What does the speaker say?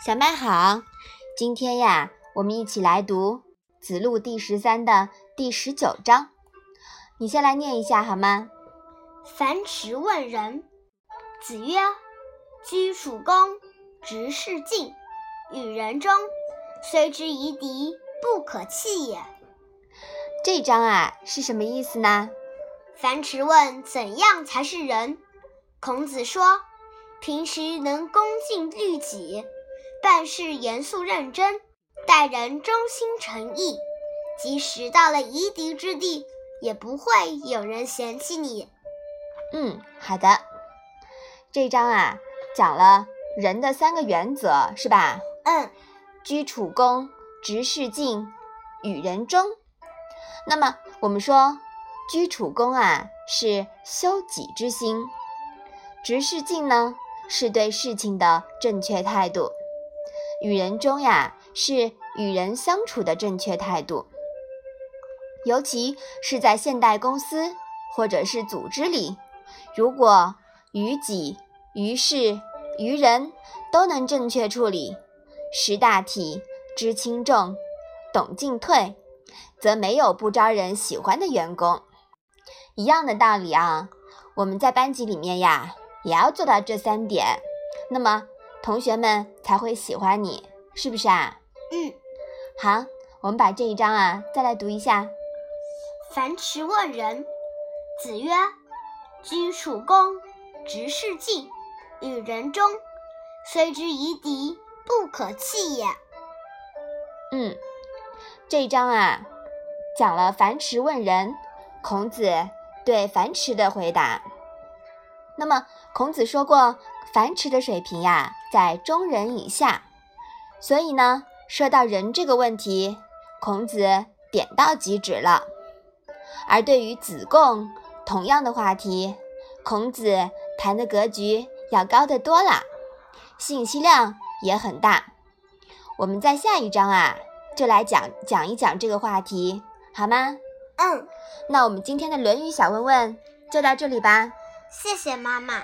小麦好，今天呀，我们一起来读《子路》第十三的第十九章。你先来念一下好吗？樊迟问仁，子曰：“居处恭，执事敬，与人忠，虽之夷狄，不可弃也。”这章啊是什么意思呢？樊迟问怎样才是仁？孔子说：“平时能恭敬律己。”办事严肃认真，待人忠心诚意，即使到了夷狄之地，也不会有人嫌弃你。嗯，好的。这章啊，讲了人的三个原则，是吧？嗯，居处恭，执事敬，与人忠。那么我们说，居处恭啊，是修己之心；执事敬呢，是对事情的正确态度。与人中呀，是与人相处的正确态度，尤其是在现代公司或者是组织里，如果于己、于事、于人都能正确处理，识大体、知轻重、懂进退，则没有不招人喜欢的员工。一样的道理啊，我们在班级里面呀，也要做到这三点。那么。同学们才会喜欢你，是不是啊？嗯，好，我们把这一章啊再来读一下。樊迟问仁，子曰：“居处恭，执事敬，与人忠，虽之夷狄，不可弃也。”嗯，这一章啊讲了樊迟问仁，孔子对樊迟的回答。那么孔子说过。樊迟的水平呀，在中人以下，所以呢，说到人这个问题，孔子点到即止了。而对于子贡同样的话题，孔子谈的格局要高得多啦，信息量也很大。我们在下一章啊，就来讲讲一讲这个话题，好吗？嗯，那我们今天的《论语》小问问就到这里吧。谢谢妈妈。